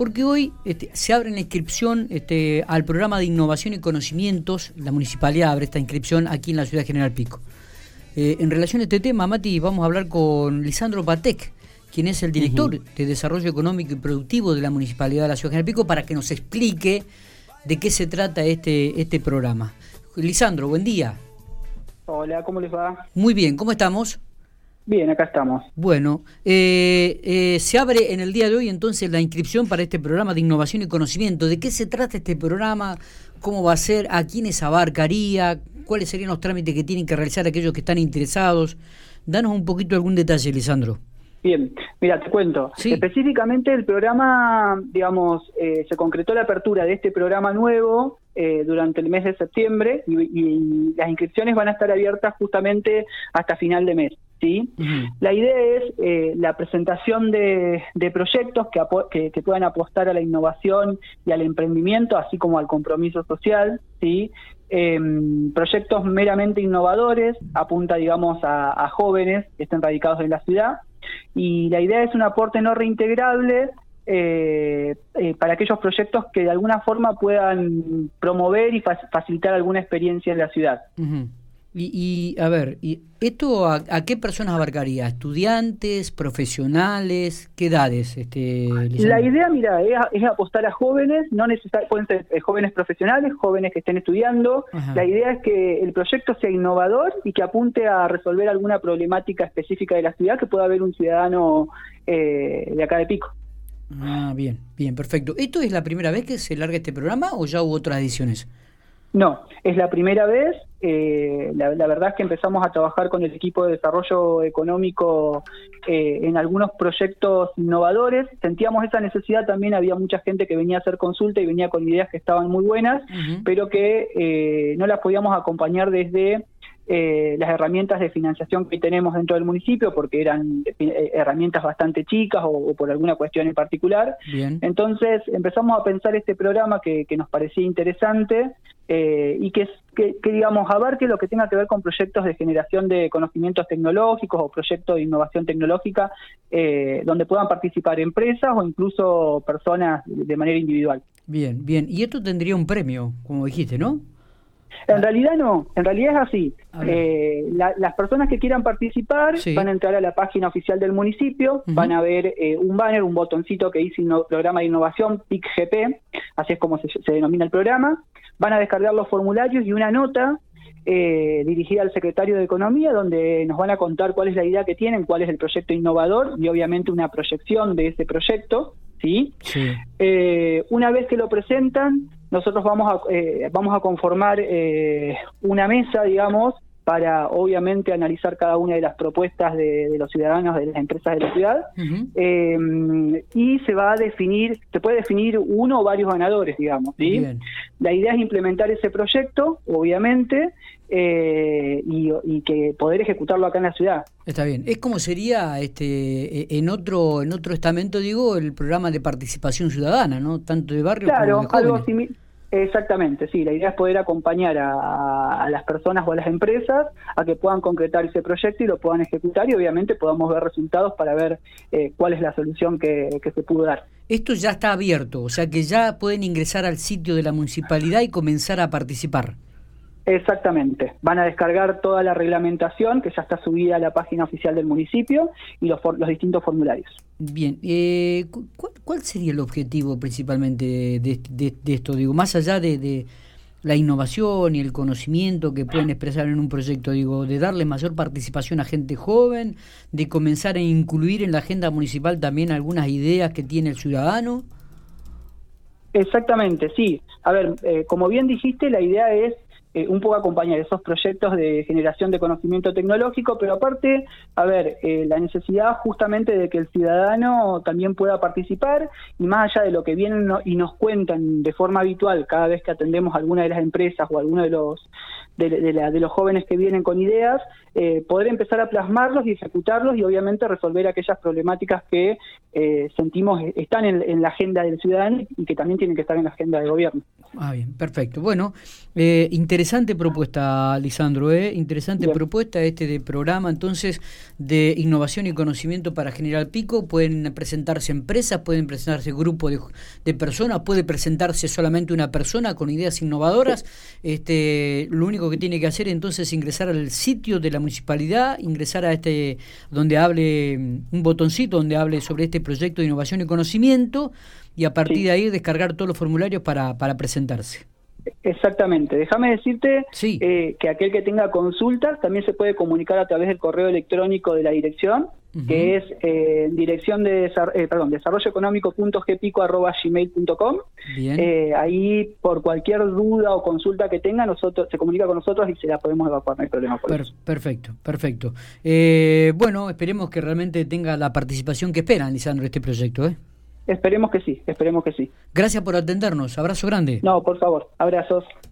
porque hoy este, se abre la inscripción este, al programa de innovación y conocimientos, la municipalidad abre esta inscripción aquí en la ciudad de General Pico. Eh, en relación a este tema, Mati, vamos a hablar con Lisandro Patek, quien es el director de Desarrollo Económico y Productivo de la Municipalidad de la Ciudad de General Pico, para que nos explique de qué se trata este, este programa. Lisandro, buen día. Hola, ¿cómo les va? Muy bien, ¿cómo estamos? Bien, acá estamos. Bueno, eh, eh, se abre en el día de hoy entonces la inscripción para este programa de innovación y conocimiento. ¿De qué se trata este programa? ¿Cómo va a ser? ¿A quiénes abarcaría? ¿Cuáles serían los trámites que tienen que realizar aquellos que están interesados? Danos un poquito algún detalle, Lisandro. Bien, mira, te cuento. Específicamente el programa, digamos, eh, se concretó la apertura de este programa nuevo eh, durante el mes de septiembre y, las inscripciones van a estar abiertas justamente hasta final de mes. ¿Sí? La idea es eh, la presentación de, proyectos que, que, puedan apostar a la innovación y al emprendimiento, así como al compromiso social, ¿sí? Em, proyectos meramente innovadores, apunta, digamos, a jóvenes que estén radicados en la ciudad y la idea es un aporte no reintegrable eh, eh, para aquellos proyectos que de alguna forma puedan promover y facilitar alguna experiencia en la ciudad. Y, a ver, ¿y ¿esto a, qué personas abarcaría? ¿Estudiantes, profesionales? ¿Qué edades? Este, la idea, mira, es, apostar a jóvenes, no necesariamente pueden ser eh, jóvenes profesionales, jóvenes que estén estudiando. La idea es que el proyecto sea innovador y que apunte a resolver alguna problemática específica de la ciudad que pueda haber un ciudadano eh, de acá de Pico. Ah, bien, bien, perfecto. ¿Esto es la primera vez que se larga este programa o ya hubo otras ediciones? No, es la primera vez. Eh, la, verdad es que empezamos a trabajar con el equipo de desarrollo económico eh, en algunos proyectos innovadores. Sentíamos esa necesidad también, había mucha gente que venía a hacer consulta y venía con ideas que estaban muy buenas, pero que eh, no las podíamos acompañar desde eh, las herramientas de financiación que tenemos dentro del municipio, porque eran eh, herramientas bastante chicas o, por alguna cuestión en particular. Entonces empezamos a pensar este programa que, nos parecía interesante eh, y que, que, que, digamos, abarque lo que tenga que ver con proyectos de generación de conocimientos tecnológicos o proyectos de innovación tecnológica, donde puedan participar empresas o incluso personas de manera individual. Bien, bien. Y esto tendría un premio, como dijiste, ¿no? En realidad no, en realidad es así. Eh, las personas que quieran participar van a entrar a la página oficial del municipio, van a ver eh, un banner, un botoncito que dice programa de innovación PICGP, así es como se, denomina el programa, van a descargar los formularios y una nota eh, dirigida al secretario de Economía, donde nos van a contar cuál es la idea que tienen, cuál es el proyecto innovador y obviamente una proyección de ese proyecto. ¿Sí? una vez que lo presentan, nosotros vamos a, eh, vamos a conformar eh, una mesa, digamos, para obviamente analizar cada una de las propuestas de, los ciudadanos de las empresas de la ciudad eh, y se va a definir, se puede definir uno o varios ganadores, digamos. ¿sí? La idea es implementar ese proyecto, obviamente, y, y, que poder ejecutarlo acá en la ciudad. Está bien. Es como sería este en otro en otro estamento, digo, el programa de participación ciudadana, ¿no? Tanto de barrio como de jóvenes. Algo similar Exactamente, sí. La idea es poder acompañar a, las personas o a las empresas a que puedan concretar ese proyecto y lo puedan ejecutar y obviamente podamos ver resultados para ver eh, cuál es la solución que, que se pudo dar. Esto ya está abierto, o sea que ya pueden ingresar al sitio de la municipalidad y comenzar a participar. Exactamente. Van a descargar toda la reglamentación que ya está subida a la página oficial del municipio y los, los distintos formularios. Bien. Eh, ¿cuál, sería el objetivo principalmente de, esto? Digo, más allá de, la innovación y el conocimiento que pueden expresar en un proyecto, digo, de darle mayor participación a gente joven, de comenzar a incluir en la agenda municipal también algunas ideas que tiene el ciudadano. Exactamente, sí. A ver, eh, como bien dijiste, la idea es eh, un poco acompañar esos proyectos de generación de conocimiento tecnológico, pero aparte, a ver, eh, la necesidad justamente de que el ciudadano también pueda participar y más allá de lo que vienen y nos cuentan de forma habitual cada vez que atendemos a alguna de las empresas o alguno de los de, los jóvenes que vienen con ideas, eh, poder empezar a plasmarlos y ejecutarlos y obviamente resolver aquellas problemáticas que sentimos están en, la agenda del ciudadano y que también tienen que estar en la agenda del gobierno. Ah, bien, perfecto. Bueno, interesante interesante propuesta, Lisandro, ¿eh? interesante propuesta este de programa entonces de innovación y conocimiento para General Pico. Pueden presentarse empresas, pueden presentarse grupos de, personas, puede presentarse solamente una persona con ideas innovadoras. Este, lo único que tiene que hacer entonces es ingresar al sitio de la municipalidad, ingresar a este donde hable un botoncito donde hable sobre este proyecto de innovación y conocimiento y a partir de ahí descargar todos los formularios para, para presentarse. Exactamente. Déjame decirte eh, que aquel que tenga consultas también se puede comunicar a través del correo electrónico de la dirección, que es eh, dirección de eh, perdón, desarrolloeconómico.gpico.gmail.com. Eh, ahí, por cualquier duda o consulta que tenga, nosotros se comunica con nosotros y se la podemos evacuar, no hay problema por eso. Perfecto, perfecto. Eh, bueno, esperemos que realmente tenga la participación que esperan, Lisandro, este proyecto. ¿eh? Esperemos que sí, esperemos que sí. Gracias por atendernos. Abrazo grande. No, por favor, abrazos.